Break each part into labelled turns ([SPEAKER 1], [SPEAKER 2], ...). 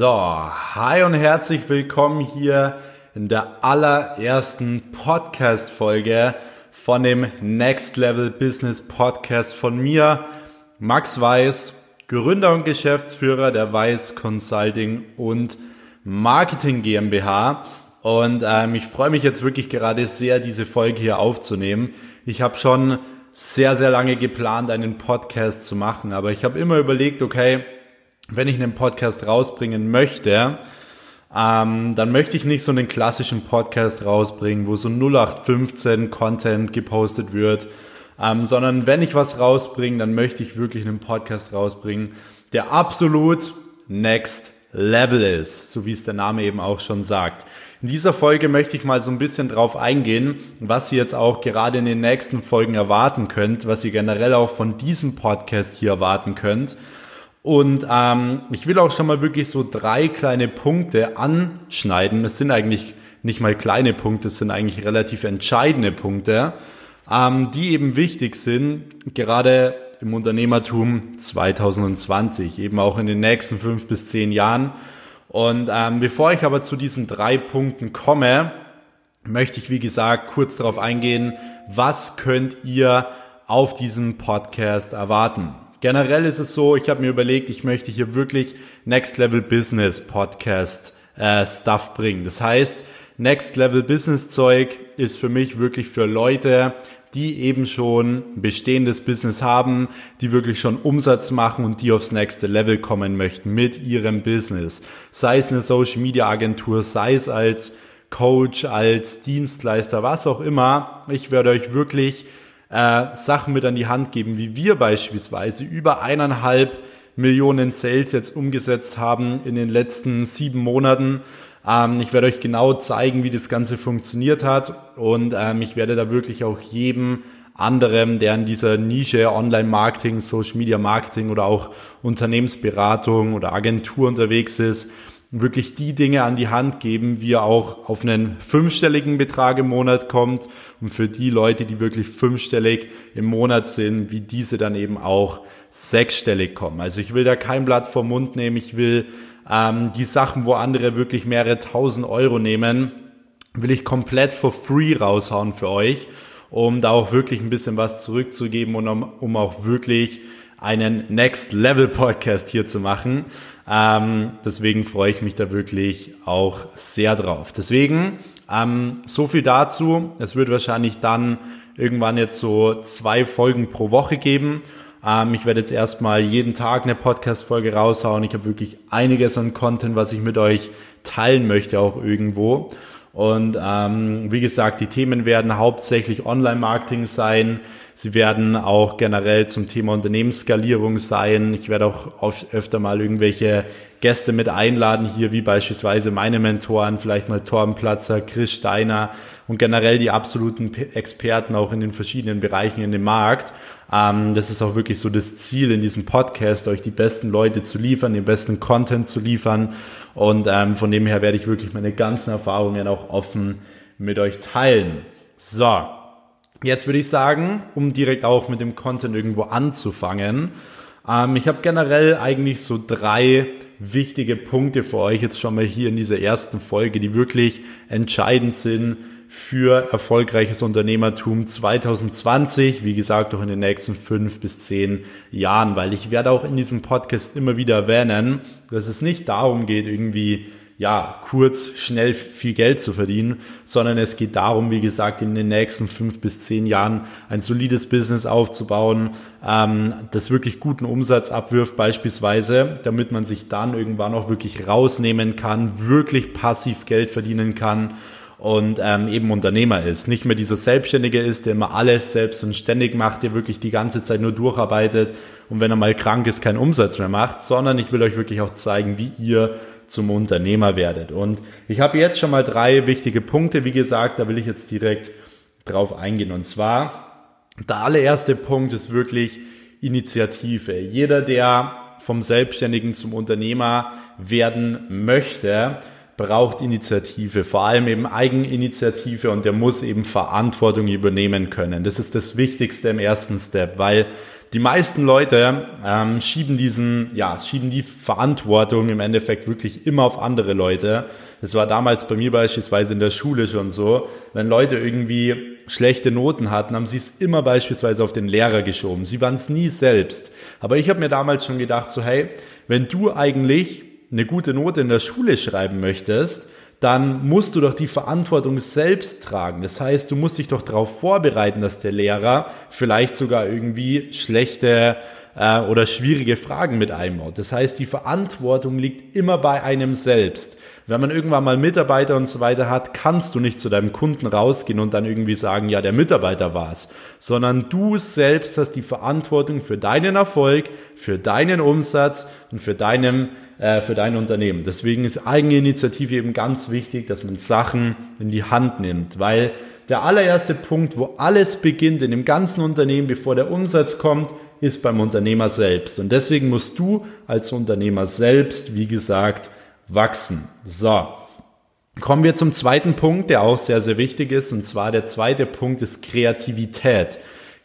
[SPEAKER 1] So, hi und herzlich willkommen hier in der allerersten Podcast-Folge von dem Next Level Business Podcast von mir, Max Weiß, Gründer und Geschäftsführer der Weiß Consulting und Marketing GmbH. Und ähm, ich freue mich jetzt wirklich gerade sehr, diese Folge hier aufzunehmen. Ich habe schon sehr, sehr lange geplant, einen Podcast zu machen, aber ich habe immer überlegt, okay, wenn ich einen Podcast rausbringen möchte, ähm, dann möchte ich nicht so einen klassischen Podcast rausbringen, wo so 0815 Content gepostet wird, ähm, sondern wenn ich was rausbringe, dann möchte ich wirklich einen Podcast rausbringen, der absolut next level ist, so wie es der Name eben auch schon sagt. In dieser Folge möchte ich mal so ein bisschen drauf eingehen, was ihr jetzt auch gerade in den nächsten Folgen erwarten könnt, was ihr generell auch von diesem Podcast hier erwarten könnt. Und ähm, ich will auch schon mal wirklich so drei kleine Punkte anschneiden. Es sind eigentlich nicht mal kleine Punkte, es sind eigentlich relativ entscheidende Punkte, ähm, die eben wichtig sind, gerade im Unternehmertum 2020, eben auch in den nächsten fünf bis zehn Jahren. Und ähm, bevor ich aber zu diesen drei Punkten komme, möchte ich, wie gesagt, kurz darauf eingehen, was könnt ihr auf diesem Podcast erwarten. Generell ist es so, ich habe mir überlegt, ich möchte hier wirklich Next Level Business Podcast äh, Stuff bringen. Das heißt, Next Level Business Zeug ist für mich wirklich für Leute, die eben schon bestehendes Business haben, die wirklich schon Umsatz machen und die aufs nächste Level kommen möchten mit ihrem Business. Sei es eine Social Media Agentur, sei es als Coach, als Dienstleister, was auch immer. Ich werde euch wirklich äh, Sachen mit an die Hand geben, wie wir beispielsweise über eineinhalb Millionen Sales jetzt umgesetzt haben in den letzten sieben Monaten. Ähm, ich werde euch genau zeigen, wie das Ganze funktioniert hat und ähm, ich werde da wirklich auch jedem anderen, der in dieser Nische Online-Marketing, Social-Media-Marketing oder auch Unternehmensberatung oder Agentur unterwegs ist, wirklich die Dinge an die Hand geben, wie er auch auf einen fünfstelligen Betrag im Monat kommt und für die Leute, die wirklich fünfstellig im Monat sind, wie diese dann eben auch sechsstellig kommen. Also ich will da kein Blatt vom Mund nehmen, ich will ähm, die Sachen, wo andere wirklich mehrere tausend Euro nehmen, will ich komplett for free raushauen für euch, um da auch wirklich ein bisschen was zurückzugeben und um, um auch wirklich einen Next Level Podcast hier zu machen. Ähm, deswegen freue ich mich da wirklich auch sehr drauf. Deswegen ähm, so viel dazu. Es wird wahrscheinlich dann irgendwann jetzt so zwei Folgen pro Woche geben. Ähm, ich werde jetzt erstmal jeden Tag eine Podcast-Folge raushauen. Ich habe wirklich einiges an Content, was ich mit euch teilen möchte, auch irgendwo. Und ähm, wie gesagt, die Themen werden hauptsächlich Online-Marketing sein. Sie werden auch generell zum Thema Unternehmensskalierung sein. Ich werde auch oft, öfter mal irgendwelche Gäste mit einladen hier, wie beispielsweise meine Mentoren, vielleicht mal Torben Platzer, Chris Steiner und generell die absoluten Experten auch in den verschiedenen Bereichen in dem Markt. Ähm, das ist auch wirklich so das Ziel in diesem Podcast, euch die besten Leute zu liefern, den besten Content zu liefern. Und ähm, von dem her werde ich wirklich meine ganzen Erfahrungen auch offen mit euch teilen. So, jetzt würde ich sagen, um direkt auch mit dem Content irgendwo anzufangen, ähm, ich habe generell eigentlich so drei wichtige Punkte für euch jetzt schon mal hier in dieser ersten Folge, die wirklich entscheidend sind für erfolgreiches Unternehmertum 2020, wie gesagt auch in den nächsten fünf bis zehn Jahren, weil ich werde auch in diesem Podcast immer wieder erwähnen, dass es nicht darum geht, irgendwie ja, kurz, schnell viel Geld zu verdienen, sondern es geht darum, wie gesagt, in den nächsten fünf bis zehn Jahren ein solides Business aufzubauen, ähm, das wirklich guten Umsatz abwirft beispielsweise, damit man sich dann irgendwann auch wirklich rausnehmen kann, wirklich passiv Geld verdienen kann und ähm, eben Unternehmer ist. Nicht mehr dieser Selbstständige ist, der immer alles selbst und ständig macht, der wirklich die ganze Zeit nur durcharbeitet und wenn er mal krank ist, keinen Umsatz mehr macht, sondern ich will euch wirklich auch zeigen, wie ihr zum Unternehmer werdet. Und ich habe jetzt schon mal drei wichtige Punkte, wie gesagt, da will ich jetzt direkt drauf eingehen. Und zwar, der allererste Punkt ist wirklich Initiative. Jeder, der vom Selbstständigen zum Unternehmer werden möchte, braucht Initiative, vor allem eben Eigeninitiative und der muss eben Verantwortung übernehmen können. Das ist das Wichtigste im ersten Step, weil die meisten Leute ähm, schieben diesen, ja, schieben die Verantwortung im Endeffekt wirklich immer auf andere Leute. Das war damals bei mir beispielsweise in der Schule schon so. Wenn Leute irgendwie schlechte Noten hatten, haben sie es immer beispielsweise auf den Lehrer geschoben. Sie waren es nie selbst. Aber ich habe mir damals schon gedacht, so hey, wenn du eigentlich eine gute Note in der Schule schreiben möchtest, dann musst du doch die Verantwortung selbst tragen. Das heißt, du musst dich doch darauf vorbereiten, dass der Lehrer vielleicht sogar irgendwie schlechte äh, oder schwierige Fragen mit einbaut. Das heißt, die Verantwortung liegt immer bei einem selbst. Wenn man irgendwann mal Mitarbeiter und so weiter hat, kannst du nicht zu deinem Kunden rausgehen und dann irgendwie sagen, ja, der Mitarbeiter war's, sondern du selbst hast die Verantwortung für deinen Erfolg, für deinen Umsatz und für deinen äh, für dein Unternehmen. Deswegen ist Eigeninitiative eben ganz wichtig, dass man Sachen in die Hand nimmt, weil der allererste Punkt, wo alles beginnt in dem ganzen Unternehmen, bevor der Umsatz kommt, ist beim Unternehmer selbst. Und deswegen musst du als Unternehmer selbst, wie gesagt, wachsen. So. Kommen wir zum zweiten Punkt, der auch sehr, sehr wichtig ist. Und zwar der zweite Punkt ist Kreativität.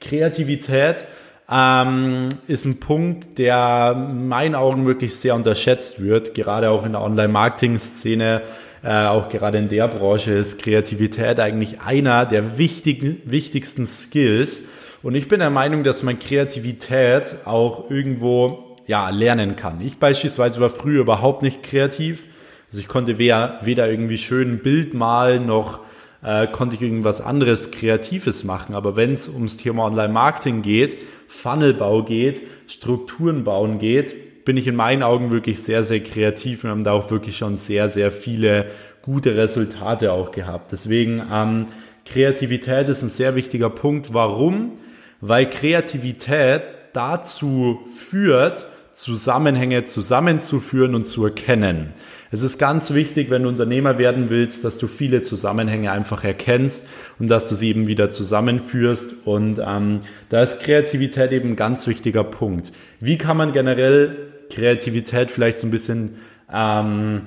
[SPEAKER 1] Kreativität ähm, ist ein Punkt, der in meinen Augen wirklich sehr unterschätzt wird, gerade auch in der Online-Marketing-Szene. Äh, auch gerade in der Branche ist Kreativität eigentlich einer der wichtigen, wichtigsten Skills. Und ich bin der Meinung, dass man Kreativität auch irgendwo ja, lernen kann. Ich beispielsweise war früher überhaupt nicht kreativ. Also ich konnte weder, weder irgendwie schön ein Bild malen noch äh, konnte ich irgendwas anderes Kreatives machen. Aber wenn es ums Thema Online-Marketing geht, Funnelbau geht, Strukturen bauen geht, bin ich in meinen Augen wirklich sehr, sehr kreativ und haben da auch wirklich schon sehr, sehr viele gute Resultate auch gehabt. Deswegen ähm, Kreativität ist ein sehr wichtiger Punkt. Warum? Weil Kreativität dazu führt, Zusammenhänge zusammenzuführen und zu erkennen. Es ist ganz wichtig, wenn du Unternehmer werden willst, dass du viele Zusammenhänge einfach erkennst und dass du sie eben wieder zusammenführst. Und ähm, da ist Kreativität eben ein ganz wichtiger Punkt. Wie kann man generell Kreativität vielleicht so ein bisschen, ähm,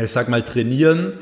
[SPEAKER 1] ich sag mal, trainieren?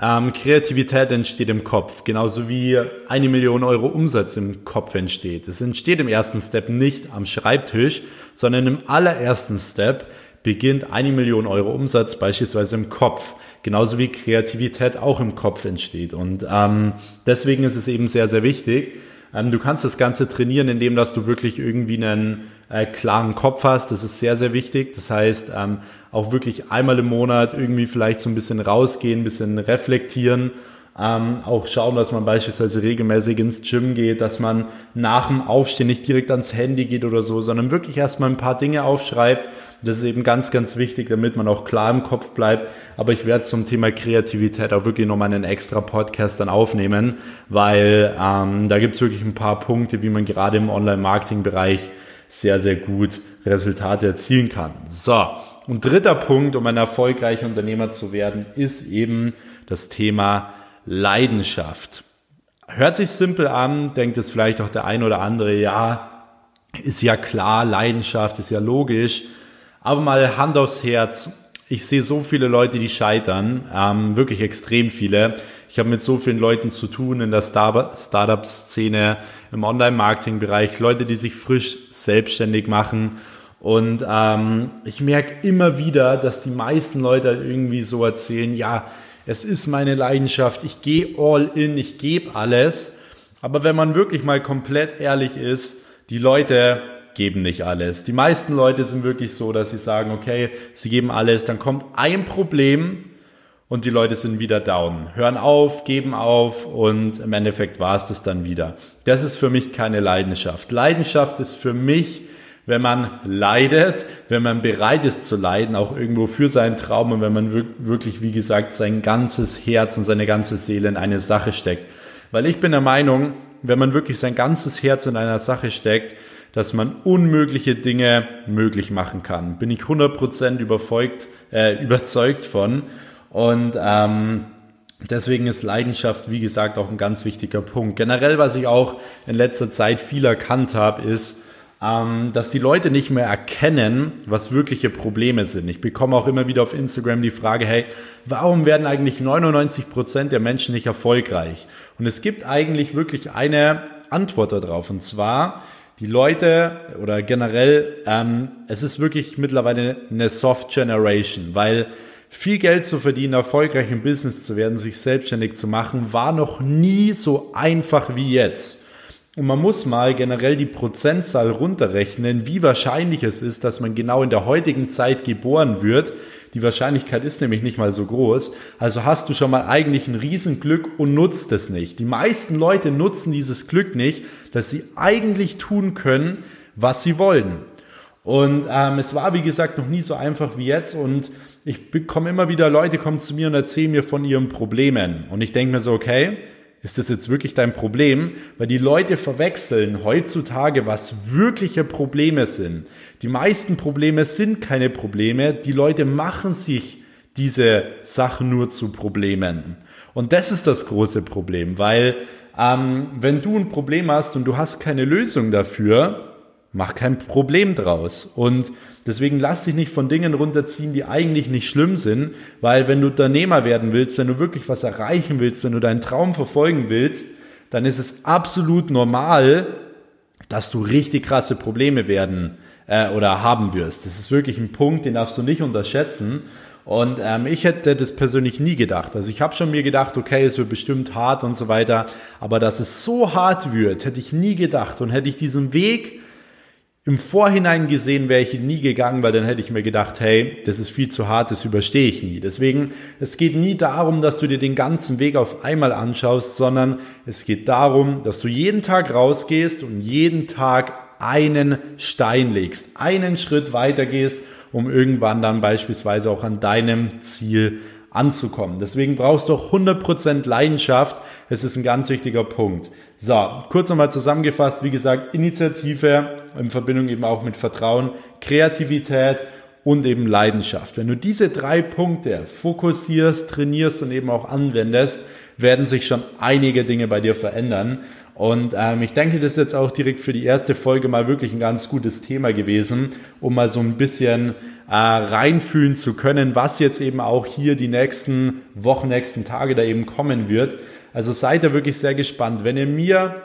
[SPEAKER 1] Ähm, Kreativität entsteht im Kopf, genauso wie eine Million Euro Umsatz im Kopf entsteht. Es entsteht im ersten Step nicht am Schreibtisch, sondern im allerersten Step beginnt eine Million Euro Umsatz beispielsweise im Kopf. Genauso wie Kreativität auch im Kopf entsteht. Und ähm, deswegen ist es eben sehr, sehr wichtig. Ähm, du kannst das Ganze trainieren, indem dass du wirklich irgendwie einen äh, klaren Kopf hast. Das ist sehr, sehr wichtig. Das heißt, ähm, auch wirklich einmal im Monat irgendwie vielleicht so ein bisschen rausgehen, ein bisschen reflektieren ähm, auch schauen, dass man beispielsweise regelmäßig ins Gym geht, dass man nach dem Aufstehen nicht direkt ans Handy geht oder so, sondern wirklich erstmal ein paar Dinge aufschreibt. Das ist eben ganz, ganz wichtig, damit man auch klar im Kopf bleibt. Aber ich werde zum Thema Kreativität auch wirklich nochmal einen extra Podcast dann aufnehmen, weil ähm, da gibt es wirklich ein paar Punkte, wie man gerade im Online-Marketing-Bereich sehr, sehr gut Resultate erzielen kann. So, und dritter Punkt, um ein erfolgreicher Unternehmer zu werden, ist eben das Thema Leidenschaft. Hört sich simpel an, denkt es vielleicht auch der ein oder andere, ja, ist ja klar, Leidenschaft ist ja logisch, aber mal Hand aufs Herz. Ich sehe so viele Leute, die scheitern, ähm, wirklich extrem viele. Ich habe mit so vielen Leuten zu tun in der Startup-Szene, im Online-Marketing-Bereich, Leute, die sich frisch selbstständig machen. Und ähm, ich merke immer wieder, dass die meisten Leute irgendwie so erzählen, ja, es ist meine Leidenschaft, ich gehe all in, ich gebe alles. Aber wenn man wirklich mal komplett ehrlich ist, die Leute geben nicht alles. Die meisten Leute sind wirklich so, dass sie sagen, okay, sie geben alles, dann kommt ein Problem und die Leute sind wieder down, hören auf, geben auf und im Endeffekt war es das dann wieder. Das ist für mich keine Leidenschaft. Leidenschaft ist für mich wenn man leidet, wenn man bereit ist zu leiden, auch irgendwo für seinen Traum und wenn man wirklich, wie gesagt, sein ganzes Herz und seine ganze Seele in eine Sache steckt. Weil ich bin der Meinung, wenn man wirklich sein ganzes Herz in einer Sache steckt, dass man unmögliche Dinge möglich machen kann. Bin ich 100% überzeugt, äh, überzeugt von. Und ähm, deswegen ist Leidenschaft, wie gesagt, auch ein ganz wichtiger Punkt. Generell, was ich auch in letzter Zeit viel erkannt habe, ist, ähm, dass die Leute nicht mehr erkennen, was wirkliche Probleme sind. Ich bekomme auch immer wieder auf Instagram die Frage, hey, warum werden eigentlich 99 Prozent der Menschen nicht erfolgreich? Und es gibt eigentlich wirklich eine Antwort darauf. Und zwar, die Leute oder generell, ähm, es ist wirklich mittlerweile eine Soft Generation, weil viel Geld zu verdienen, erfolgreich im Business zu werden, sich selbstständig zu machen, war noch nie so einfach wie jetzt. Und man muss mal generell die Prozentzahl runterrechnen, wie wahrscheinlich es ist, dass man genau in der heutigen Zeit geboren wird. Die Wahrscheinlichkeit ist nämlich nicht mal so groß. Also hast du schon mal eigentlich ein Riesenglück und nutzt es nicht. Die meisten Leute nutzen dieses Glück nicht, dass sie eigentlich tun können, was sie wollen. Und ähm, es war, wie gesagt, noch nie so einfach wie jetzt. Und ich bekomme immer wieder Leute kommen zu mir und erzählen mir von ihren Problemen. Und ich denke mir so, okay, ist das jetzt wirklich dein Problem? Weil die Leute verwechseln heutzutage, was wirkliche Probleme sind. Die meisten Probleme sind keine Probleme. Die Leute machen sich diese Sachen nur zu Problemen. Und das ist das große Problem, weil ähm, wenn du ein Problem hast und du hast keine Lösung dafür, mach kein Problem draus. Und deswegen lass dich nicht von Dingen runterziehen, die eigentlich nicht schlimm sind, weil wenn du Unternehmer werden willst, wenn du wirklich was erreichen willst, wenn du deinen Traum verfolgen willst, dann ist es absolut normal, dass du richtig krasse Probleme werden äh, oder haben wirst. Das ist wirklich ein Punkt, den darfst du nicht unterschätzen. Und ähm, ich hätte das persönlich nie gedacht. Also ich habe schon mir gedacht, okay, es wird bestimmt hart und so weiter. Aber dass es so hart wird, hätte ich nie gedacht. Und hätte ich diesen Weg im Vorhinein gesehen wäre ich nie gegangen, weil dann hätte ich mir gedacht, hey, das ist viel zu hart, das überstehe ich nie. Deswegen, es geht nie darum, dass du dir den ganzen Weg auf einmal anschaust, sondern es geht darum, dass du jeden Tag rausgehst und jeden Tag einen Stein legst, einen Schritt weiter gehst, um irgendwann dann beispielsweise auch an deinem Ziel anzukommen. Deswegen brauchst du auch 100% Leidenschaft. Es ist ein ganz wichtiger Punkt. So, kurz nochmal zusammengefasst. Wie gesagt, Initiative in Verbindung eben auch mit Vertrauen, Kreativität und eben Leidenschaft. Wenn du diese drei Punkte fokussierst, trainierst und eben auch anwendest, werden sich schon einige Dinge bei dir verändern. Und ähm, ich denke, das ist jetzt auch direkt für die erste Folge mal wirklich ein ganz gutes Thema gewesen, um mal so ein bisschen äh, reinfühlen zu können, was jetzt eben auch hier die nächsten Wochen, nächsten Tage da eben kommen wird. Also seid da wirklich sehr gespannt. Wenn ihr mir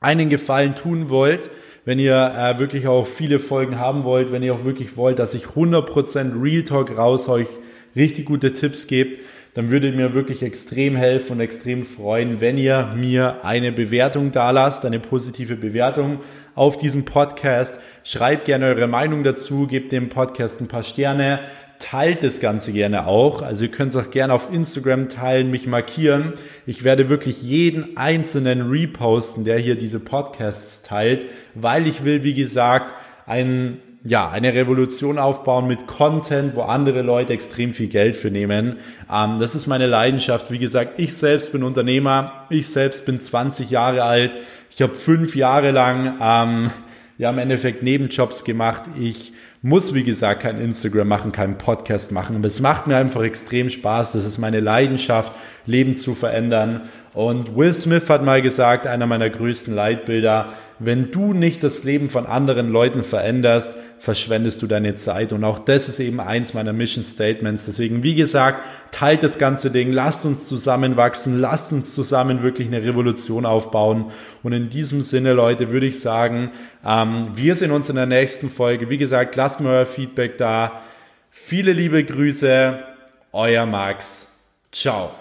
[SPEAKER 1] einen Gefallen tun wollt, wenn ihr äh, wirklich auch viele Folgen haben wollt, wenn ihr auch wirklich wollt, dass ich 100% Real Talk raus euch richtig gute Tipps gebe, dann würde mir wirklich extrem helfen und extrem freuen, wenn ihr mir eine Bewertung da lasst, eine positive Bewertung auf diesem Podcast. Schreibt gerne eure Meinung dazu, gebt dem Podcast ein paar Sterne, teilt das Ganze gerne auch. Also ihr könnt es auch gerne auf Instagram teilen, mich markieren. Ich werde wirklich jeden einzelnen reposten, der hier diese Podcasts teilt, weil ich will, wie gesagt, einen ja, eine Revolution aufbauen mit Content, wo andere Leute extrem viel Geld für nehmen. Ähm, das ist meine Leidenschaft. Wie gesagt, ich selbst bin Unternehmer. Ich selbst bin 20 Jahre alt. Ich habe fünf Jahre lang ähm, ja im Endeffekt Nebenjobs gemacht. Ich muss, wie gesagt, kein Instagram machen, keinen Podcast machen. Aber es macht mir einfach extrem Spaß. Das ist meine Leidenschaft, Leben zu verändern. Und Will Smith hat mal gesagt, einer meiner größten Leitbilder, wenn du nicht das Leben von anderen Leuten veränderst, verschwendest du deine Zeit. Und auch das ist eben eins meiner Mission Statements. Deswegen, wie gesagt, teilt das ganze Ding, lasst uns zusammenwachsen, lasst uns zusammen wirklich eine Revolution aufbauen. Und in diesem Sinne, Leute, würde ich sagen, ähm, wir sehen uns in der nächsten Folge. Wie gesagt, lasst mir euer Feedback da. Viele liebe Grüße, euer Max. Ciao.